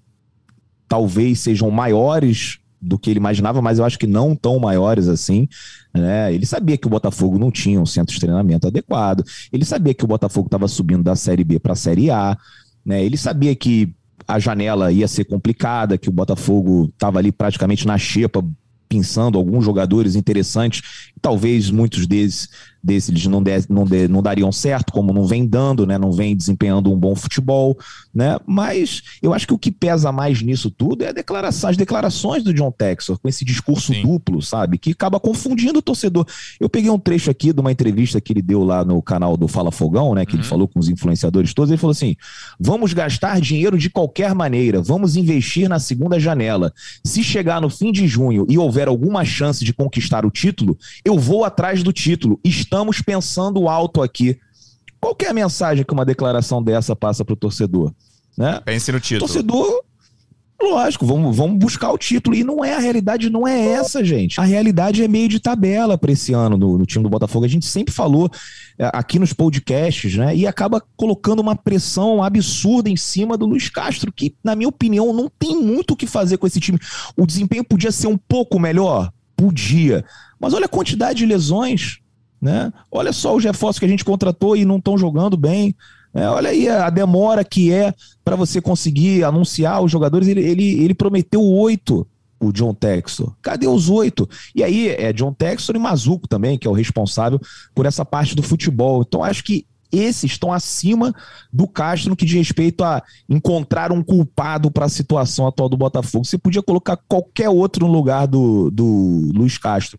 Speaker 4: Talvez sejam maiores do que ele imaginava, mas eu acho que não tão maiores assim. Né? Ele sabia que o Botafogo não tinha um centro de treinamento adequado. Ele sabia que o Botafogo estava subindo da Série B para a Série A. Né? Ele sabia que a janela ia ser complicada, que o Botafogo estava ali praticamente na xepa, pensando alguns jogadores interessantes. Talvez muitos deles desses não, de, não, de, não dariam certo, como não vem dando, né? Não vem desempenhando um bom futebol, né? Mas eu acho que o que pesa mais nisso tudo é a declaração, as declarações do John Texor, com esse discurso Sim. duplo, sabe? Que acaba confundindo o torcedor. Eu peguei um trecho aqui de uma entrevista que ele deu lá no canal do Fala Fogão, né? Que uhum. ele falou com os influenciadores todos. Ele falou assim: vamos gastar dinheiro de qualquer maneira, vamos investir na segunda janela. Se chegar no fim de junho e houver alguma chance de conquistar o título, eu vou atrás do título estamos pensando alto aqui. Qual é a mensagem que uma declaração dessa passa para o torcedor? Né?
Speaker 2: Pense no título.
Speaker 4: Torcedor, lógico, vamos, vamos buscar o título. E não é a realidade, não é essa, gente. A realidade é meio de tabela para esse ano no, no, time do Botafogo. A gente sempre falou é, aqui nos podcasts, né? E acaba colocando uma pressão absurda em cima do Luiz Castro, que, na minha opinião, não tem muito o que fazer com esse time. O desempenho podia ser um pouco melhor? Podia. Mas olha a quantidade de lesões, né? Olha só os reforços que a gente contratou e não estão jogando bem. É, olha aí a demora que é para você conseguir anunciar os jogadores. Ele, ele, ele prometeu oito, o John Textor. Cadê os oito? E aí é John Textor e Mazuco também, que é o responsável por essa parte do futebol. Então acho que esses estão acima do Castro no que diz respeito a encontrar um culpado para a situação atual do Botafogo. Você podia colocar qualquer outro no lugar do, do Luiz Castro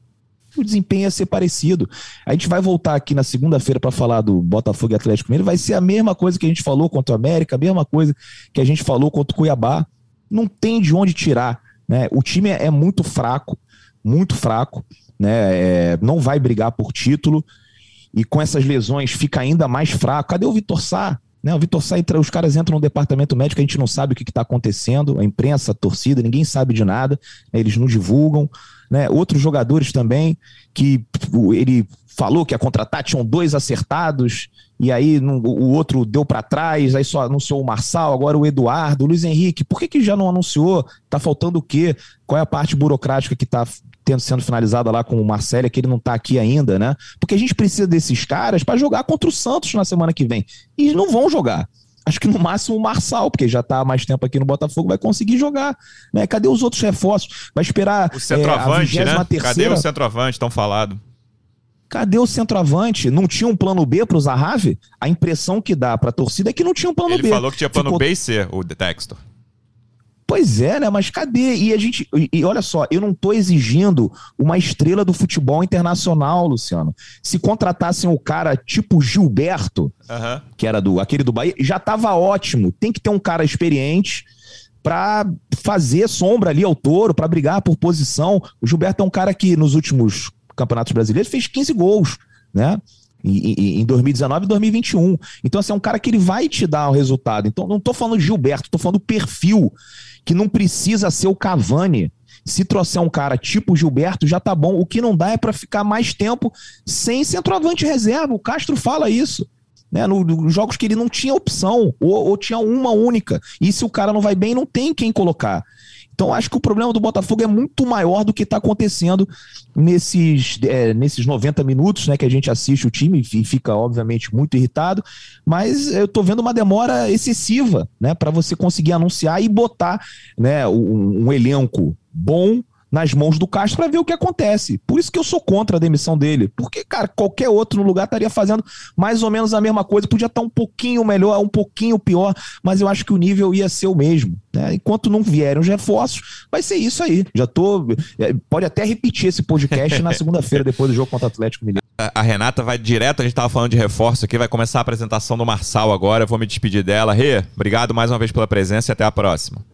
Speaker 4: o desempenho ia ser parecido. A gente vai voltar aqui na segunda-feira para falar do Botafogo e Atlético Mineiro, vai ser a mesma coisa que a gente falou contra o América, a mesma coisa que a gente falou contra o Cuiabá. Não tem de onde tirar. Né? O time é muito fraco, muito fraco, né? É, não vai brigar por título e com essas lesões fica ainda mais fraco. Cadê o Vitor Sá? Né, o Vitor Sá, os caras entram no departamento médico, a gente não sabe o que está acontecendo, a imprensa, a torcida, ninguém sabe de nada, né, eles não divulgam. Né? Outros jogadores também que ele falou que ia contratar, tinham dois acertados, e aí o outro deu para trás, aí só anunciou o Marçal, agora o Eduardo, o Luiz Henrique. Por que, que já não anunciou? Tá faltando o quê? Qual é a parte burocrática que está tendo sendo finalizada lá com o Marcelo, que ele não tá aqui ainda, né? Porque a gente precisa desses caras para jogar contra o Santos na semana que vem. E não vão jogar acho que no máximo o Marçal, porque já está há mais tempo aqui no Botafogo, vai conseguir jogar. Né? Cadê os outros reforços? Vai esperar.
Speaker 2: O centroavante, é, né? Terceira... Cadê o centroavante tão falado?
Speaker 4: Cadê o centroavante? Não tinha um plano B para o Zahavi? A impressão que dá para a torcida é que não tinha um plano
Speaker 2: Ele
Speaker 4: B.
Speaker 2: Ele falou que tinha plano Ficou... B e C, o Textor.
Speaker 4: Pois é, né? Mas cadê? E a gente. E olha só, eu não estou exigindo uma estrela do futebol internacional, Luciano. Se contratassem o cara tipo Gilberto, uhum. que era do aquele do Bahia, já estava ótimo. Tem que ter um cara experiente para fazer sombra ali ao touro, para brigar por posição. O Gilberto é um cara que nos últimos campeonatos brasileiros fez 15 gols, né? Em 2019 e 2021. Então, assim, é um cara que ele vai te dar o resultado. Então, não estou falando Gilberto, estou falando do perfil que não precisa ser o Cavani. Se trouxer um cara tipo Gilberto, já tá bom. O que não dá é para ficar mais tempo sem centroavante reserva. O Castro fala isso. Né, nos jogos que ele não tinha opção, ou, ou tinha uma única. E se o cara não vai bem, não tem quem colocar. Então, acho que o problema do Botafogo é muito maior do que está acontecendo nesses, é, nesses 90 minutos né, que a gente assiste o time e fica, obviamente, muito irritado. Mas eu estou vendo uma demora excessiva né, para você conseguir anunciar e botar né, um, um elenco bom nas mãos do Castro para ver o que acontece. Por isso que eu sou contra a demissão dele. Porque, cara, qualquer outro no lugar estaria fazendo mais ou menos a mesma coisa. Podia estar um pouquinho melhor, um pouquinho pior, mas eu acho que o nível ia ser o mesmo. Né? Enquanto não vierem os reforços, vai ser isso aí. Já tô. É, pode até repetir esse podcast na segunda-feira, depois do jogo contra o Atlético Mineiro.
Speaker 2: A Renata vai direto, a gente estava falando de reforço aqui, vai começar a apresentação do Marçal agora. Eu vou me despedir dela. Rê, obrigado mais uma vez pela presença e até a próxima.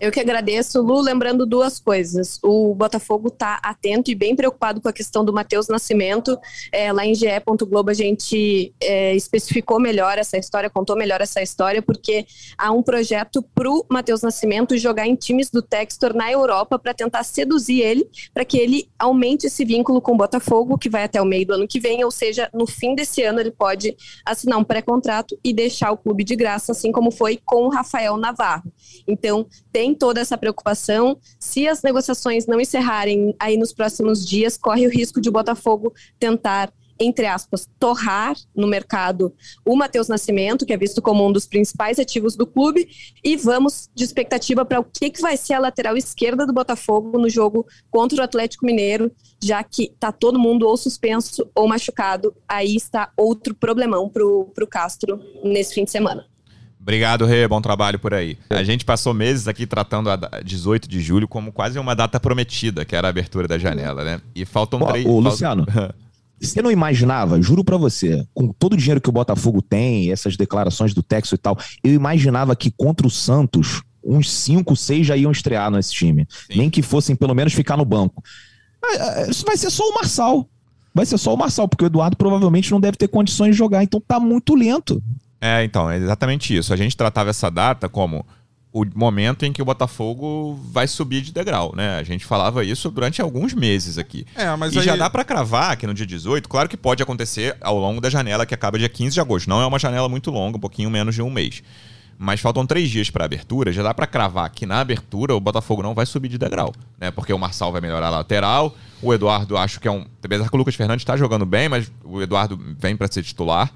Speaker 3: Eu que agradeço, Lu, lembrando duas coisas. O Botafogo está atento e bem preocupado com a questão do Matheus Nascimento. É, lá em GE. Globo a gente é, especificou melhor essa história, contou melhor essa história, porque há um projeto para o Matheus Nascimento jogar em times do Textor na Europa para tentar seduzir ele, para que ele aumente esse vínculo com o Botafogo, que vai até o meio do ano que vem, ou seja, no fim desse ano ele pode assinar um pré-contrato e deixar o clube de graça, assim como foi com o Rafael Navarro. Então, tem toda essa preocupação. Se as negociações não encerrarem aí nos próximos dias, corre o risco de o Botafogo tentar entre aspas, torrar no mercado o Matheus Nascimento, que é visto como um dos principais ativos do clube, e vamos de expectativa para o que, que vai ser a lateral esquerda do Botafogo no jogo contra o Atlético Mineiro, já que está todo mundo ou suspenso ou machucado. Aí está outro problemão para o Castro nesse fim de semana.
Speaker 2: Obrigado, Rê. Bom trabalho por aí. A gente passou meses aqui tratando a 18 de julho como quase uma data prometida, que era a abertura da janela, né? E faltam
Speaker 4: Pô,
Speaker 2: três.
Speaker 4: Ô, Luciano. (laughs) Você não imaginava, juro para você, com todo o dinheiro que o Botafogo tem, essas declarações do Texo e tal, eu imaginava que contra o Santos, uns 5, 6 já iam estrear nesse time. Sim. Nem que fossem pelo menos ficar no banco. É, é, isso vai ser só o Marçal. Vai ser só o Marçal, porque o Eduardo provavelmente não deve ter condições de jogar, então tá muito lento.
Speaker 2: É, então, é exatamente isso. A gente tratava essa data como o momento em que o Botafogo vai subir de degrau, né? A gente falava isso durante alguns meses aqui. É, mas e aí... já dá para cravar que no dia 18, claro que pode acontecer ao longo da janela que acaba dia 15 de agosto. Não é uma janela muito longa, um pouquinho menos de um mês. Mas faltam três dias para abertura, já dá para cravar que na abertura o Botafogo não vai subir de degrau, né? Porque o Marçal vai melhorar a lateral, o Eduardo acho que é um, apesar que o Lucas Fernandes está jogando bem, mas o Eduardo vem para ser titular.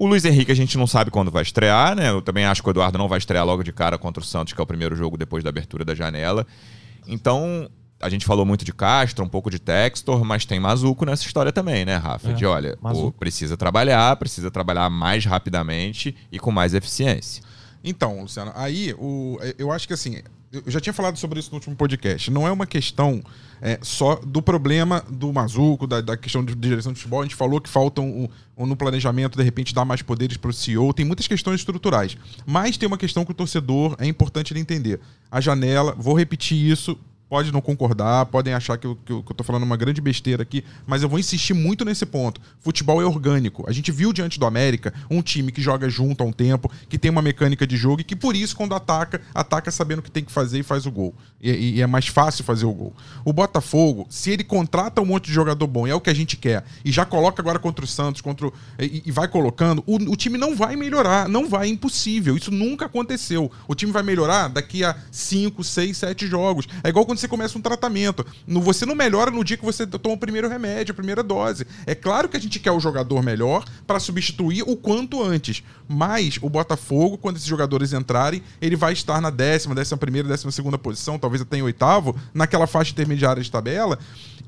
Speaker 2: O Luiz Henrique a gente não sabe quando vai estrear, né? Eu também acho que o Eduardo não vai estrear logo de cara contra o Santos, que é o primeiro jogo depois da abertura da janela. Então, a gente falou muito de Castro, um pouco de Textor, mas tem Mazuco nessa história também, né, Rafa? É, de olha, o, precisa trabalhar, precisa trabalhar mais rapidamente e com mais eficiência.
Speaker 5: Então, Luciano, aí o, eu acho que assim, eu já tinha falado sobre isso no último podcast. Não é uma questão é, só do problema do Mazuco, da, da, questão de direção de futebol. A gente falou que faltam um, um, no planejamento, de repente, dar mais poderes para o CEO. Tem muitas questões estruturais. Mas tem uma questão que o torcedor é importante ele entender. A janela, vou repetir isso pode não concordar, podem achar que eu, que eu, tô falando uma grande besteira aqui, mas eu vou insistir muito nesse ponto. Futebol é orgânico. A gente viu diante do América um time que joga junto há um tempo, que tem uma mecânica de jogo e que por isso, quando ataca, ataca sabendo o que tem que fazer e faz o gol. E, e é mais fácil fazer o gol. O Botafogo, se ele contrata um monte de jogador bom, e é o que a gente quer, e já coloca agora contra o Santos, contra o, e, e vai colocando, o, o time não vai melhorar, não vai, é impossível. Isso nunca aconteceu. O time vai melhorar daqui a 5, 6, 7 jogos. É igual quando você começa um tratamento. Você não melhora no dia que você toma o primeiro remédio, a primeira dose. É claro que a gente quer o jogador melhor para substituir o quanto antes. Mas o Botafogo, quando esses jogadores entrarem, ele vai estar na décima, décima primeira, décima segunda posição, talvez até em oitavo, naquela faixa intermediária de tabela.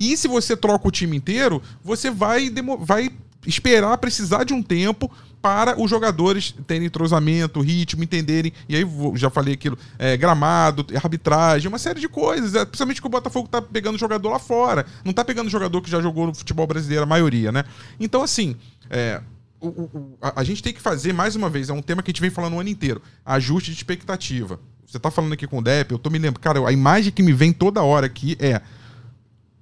Speaker 5: E se você troca o time inteiro, você vai, vai esperar precisar de um tempo para os jogadores terem entrosamento, ritmo, entenderem. E aí, já falei aquilo: é, gramado, arbitragem, uma série de coisas. É, principalmente que o Botafogo tá pegando jogador lá fora. Não tá pegando jogador que já jogou no futebol brasileiro, a maioria, né? Então, assim. É, o, o, a, a, gente tem que fazer, mais uma vez, é um tema que a gente vem falando o ano inteiro: ajuste de expectativa. Você tá falando aqui com o Depp, eu tô me lembrando. Cara, a imagem que me vem toda hora aqui é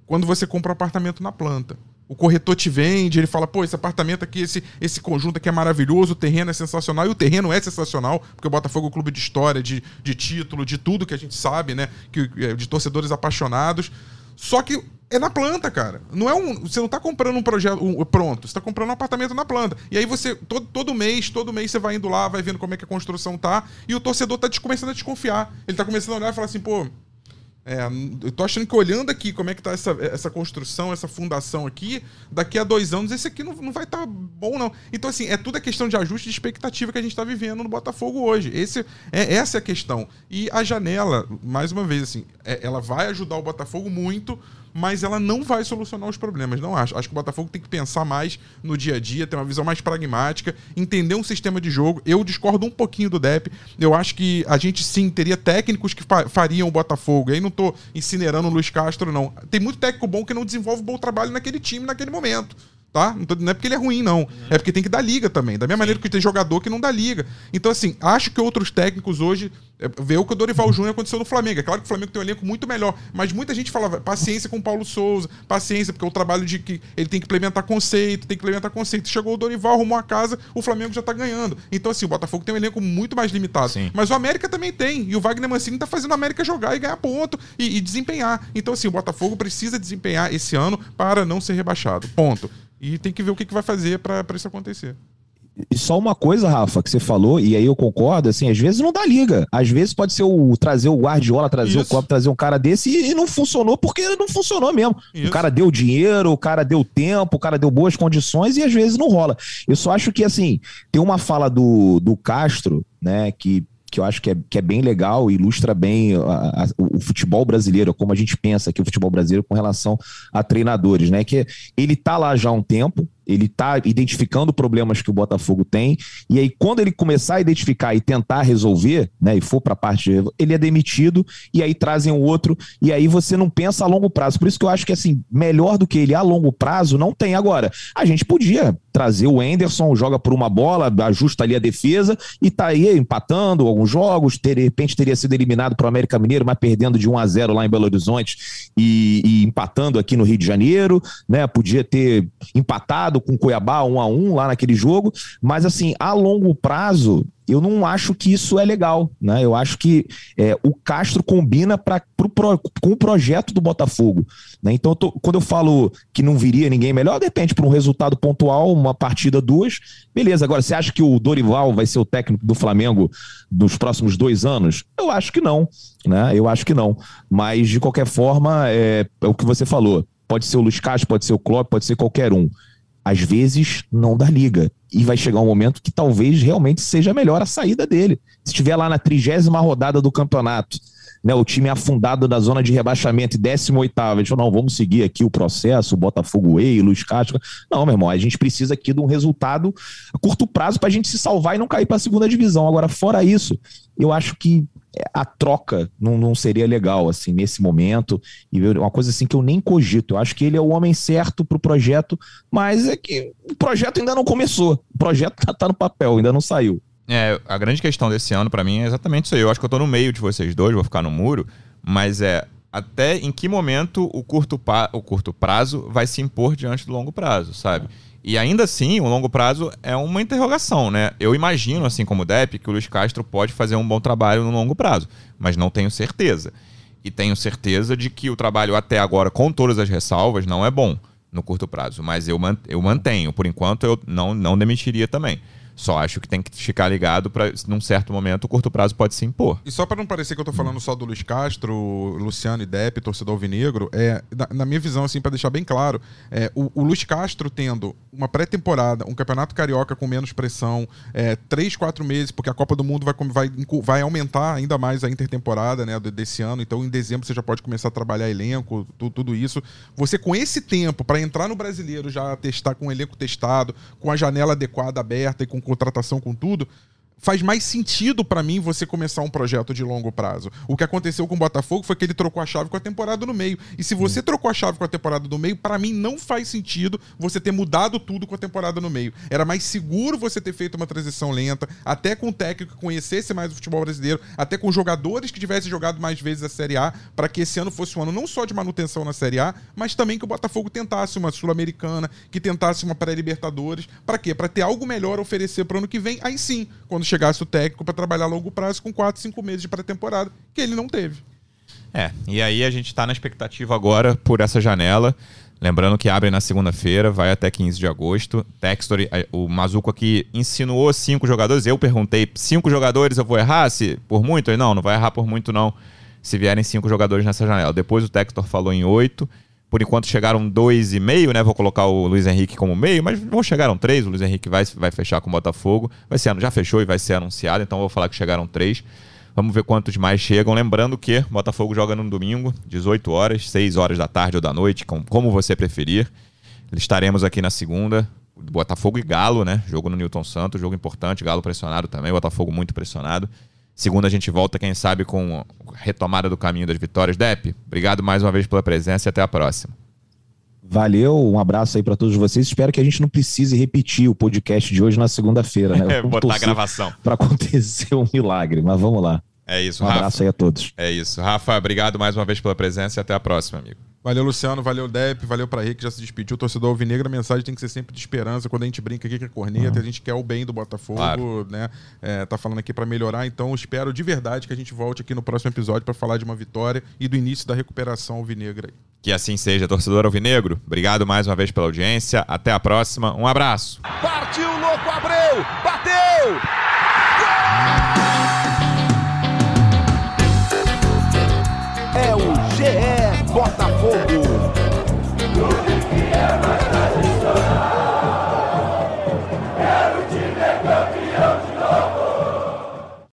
Speaker 5: quando você compra um apartamento na planta o corretor te vende, ele fala, pô, esse apartamento aqui, esse, esse conjunto aqui é maravilhoso, o terreno é sensacional, e o terreno é sensacional, porque o Botafogo é um clube de história, de, de título, de tudo que a gente sabe, né? Que, é, de torcedores apaixonados. Só que é na planta, cara. Não é um. Você não tá comprando um projeto um, pronto, você tá comprando um apartamento na planta. E aí você, todo, todo mês, todo mês você vai indo lá, vai vendo como é que a construção tá, e o torcedor tá começando a desconfiar. Ele tá começando a olhar e falar assim, pô, É, eu tô achando que olhando aqui como é que tá essa, essa construção, essa fundação aqui, daqui a dois anos esse aqui não, não vai estar tá bom, não. Então, assim, é tudo a questão de ajuste de expectativa que a gente está vivendo no Botafogo hoje. Esse, é, essa é a questão. E a janela, mais uma vez, assim, é, ela vai ajudar o Botafogo muito, mas ela não vai solucionar os problemas, não acho. Acho que o Botafogo tem que pensar mais no dia a dia, ter uma visão mais pragmática, entender um sistema de jogo. Eu discordo um pouquinho do Dep. Eu acho que a gente sim teria técnicos que fariam o Botafogo. E aí não tô incinerando o Luiz Castro, não. Tem muito técnico bom que não desenvolve bom trabalho naquele time, naquele momento tá? Não, é porque ele é ruim, não. Uhum. É porque tem que dar liga também. Da mesma Sim. maneira que tem jogador que não dá liga. Então, assim, acho que outros técnicos hoje é, vê o que o Dorival Júnior aconteceu no Flamengo. É claro que o Flamengo tem um elenco muito melhor, mas muita gente falava paciência com o Paulo Souza, paciência, porque é o trabalho de que ele tem que implementar conceito, tem que implementar conceito. Chegou o Dorival, arrumou a casa, o Flamengo já tá ganhando. Então, assim, o Botafogo tem um elenco muito mais limitado. Sim. Mas o América também tem. E o Wagner Mancini tá fazendo o América jogar e ganhar ponto e, e desempenhar. Então, assim, o Botafogo precisa desempenhar esse ano para não ser rebaixado. Ponto. E tem que ver o que, que vai fazer para isso acontecer.
Speaker 4: E só uma coisa, Rafa, que você falou, e aí eu concordo, assim, às vezes não dá liga. Às vezes pode ser o trazer o Guardiola, trazer Isso. o Klopp, trazer um cara desse e, e, não funcionou porque não funcionou mesmo. Isso. O cara deu dinheiro, o cara deu tempo, o cara deu boas condições e às vezes não rola. Eu só acho que, assim, tem uma fala do, do Castro, né, que que eu acho que é, que é bem legal ilustra bem a, a, o futebol brasileiro, como a gente pensa aqui o futebol brasileiro com relação a treinadores, né? Que ele tá lá já há um tempo, ele está identificando problemas que o Botafogo tem, e aí quando ele começar a identificar e tentar resolver, né, e for para a parte, de, ele é demitido, e aí trazem o outro, e aí você não pensa a longo prazo. Por isso que eu acho que, assim, melhor do que ele a longo prazo, não tem agora. A gente podia trazer o Enderson, joga por uma bola, ajusta ali a defesa, e tá aí empatando alguns jogos, de repente teria sido eliminado para o América Mineiro, mas perdendo de 1 a 0 lá em Belo Horizonte e, e empatando aqui no Rio de Janeiro, né, podia ter empatado com o Cuiabá um a um lá naquele jogo, mas assim, a longo prazo, eu não acho que isso é legal, né? Eu acho que é, o Castro combina pra, pro, pro, com o projeto do Botafogo, né? Então, eu tô, quando eu falo que não viria ninguém melhor, de repente, por um resultado pontual, uma partida, duas, beleza. Agora, você acha que o Dorival vai ser o técnico do Flamengo nos próximos dois anos? Eu acho que não, né? Eu acho que não. Mas, de qualquer forma, é, é o que você falou. Pode ser o Luiz Castro, pode ser o Klopp, pode ser qualquer um às vezes não dá liga. E vai chegar um momento que talvez realmente seja melhor a saída dele. Se estiver lá na trigésima rodada do campeonato, né, o time afundado na zona de rebaixamento e 18 a gente falou, não, vamos seguir aqui o processo, Botafogo Way, Luiz Castro. Não, meu irmão, a gente precisa aqui de um resultado a curto prazo para a gente se salvar e não cair para a segunda divisão. Agora, fora isso, eu acho que a troca não, não seria legal, assim, nesse momento. E uma coisa assim que eu nem cogito. Eu acho que ele é o homem certo para o projeto, mas é que o projeto ainda não começou. O projeto tá, tá no papel, ainda não saiu.
Speaker 2: É, a grande questão desse ano para mim é exatamente isso aí. Eu acho que eu tô no meio de vocês dois, vou ficar no muro, mas é até em que momento o curto, o curto prazo vai se impor diante do longo prazo, sabe? E ainda assim, o longo prazo é uma interrogação, né? Eu imagino, assim como o Depp, que o Luiz Castro pode fazer um bom trabalho no longo prazo, mas não tenho certeza. E tenho certeza de que o trabalho até agora, com todas as ressalvas, não é bom no curto prazo. Mas eu, mantenho. Por enquanto, eu não, não demitiria também. Só acho que tem que ficar ligado para, num certo momento, o curto prazo pode se impor.
Speaker 5: E só para não parecer que eu tô falando só do Luiz Castro, Luciano e Depp, torcedor alvinegro, é, na, na minha visão, assim, para deixar bem claro, é, o, o Luiz Castro tendo uma pré-temporada, um campeonato carioca com menos pressão, é, três, quatro meses, porque a Copa do Mundo vai, vai, vai aumentar ainda mais a intertemporada né, desse ano, então em dezembro você já pode começar a trabalhar elenco, tudo, tudo isso. Você com esse tempo para entrar no brasileiro já testar com o elenco testado, com a janela adequada aberta e com contratação com tudo, faz mais sentido para mim você começar um projeto de longo prazo. O que aconteceu com o Botafogo foi que ele trocou a chave com a temporada no meio. E se você hum. trocou a chave com a temporada no meio, para mim não faz sentido você ter mudado tudo com a temporada no meio. Era mais seguro você ter feito uma transição lenta, até com o técnico que conhecesse mais o futebol brasileiro, até com jogadores que tivessem jogado mais vezes a Série A, para que esse ano fosse um ano não só de manutenção na Série A, mas também que o Botafogo tentasse uma Sul-Americana, que tentasse uma pré-Libertadores. Para quê? Para ter algo melhor a oferecer para o ano que vem. Aí sim, quando chegasse o técnico para trabalhar a longo prazo com 4, 5 meses de pré-temporada, que ele não teve.
Speaker 2: É, e aí a gente está na expectativa agora por essa janela. Lembrando que abre na segunda-feira, vai até 15 de agosto. Textor, o Mazuco aqui insinuou cinco jogadores. Eu perguntei, cinco jogadores eu vou errar se por muito? Não, não vai errar por muito não. se vierem cinco jogadores nessa janela. Depois o Textor falou em oito. Por enquanto chegaram dois e meio, né? Vou colocar o Luiz Henrique como meio, mas vão chegaram três. O Luiz Henrique vai, vai fechar com o Botafogo. Vai ser, já fechou e vai ser anunciado, então vou falar que chegaram três. Vamos ver quantos mais chegam. Lembrando que o Botafogo joga no domingo, 18 horas, 6 horas da tarde ou da noite, como você preferir. Estaremos aqui na segunda. Botafogo e Galo, né? Jogo no Newton Santos, jogo importante. Galo pressionado também, Botafogo muito pressionado. Segunda a gente volta, quem sabe, com retomada do caminho das vitórias. Dep, obrigado mais uma vez pela presença e até a próxima.
Speaker 4: Valeu, um abraço aí para todos vocês. Espero que a gente não precise repetir o podcast de hoje na segunda-feira, né? (laughs)
Speaker 2: É, botar a gravação.
Speaker 4: Para acontecer um milagre, mas vamos lá.
Speaker 2: É isso,
Speaker 4: um
Speaker 2: Rafa.
Speaker 4: abraço aí a todos.
Speaker 2: É isso. Rafa, obrigado mais uma vez pela presença e até a próxima, amigo.
Speaker 5: Valeu, Luciano. Valeu, Depp. Valeu pra Rick, já se despediu. Torcedor alvinegro, a mensagem tem que ser sempre de esperança. Quando a gente brinca aqui que é corneta, uhum. a gente quer o bem do Botafogo, claro. né? É, tá falando aqui para melhorar. Então, espero de verdade que a gente volte aqui no próximo episódio para falar de uma vitória e do início da recuperação alvinegra.
Speaker 2: Que assim seja, torcedor alvinegro. Obrigado mais uma vez pela audiência. Até a próxima. Um abraço.
Speaker 6: Partiu, louco, Abreu! Bateu! É o GE Botafogo.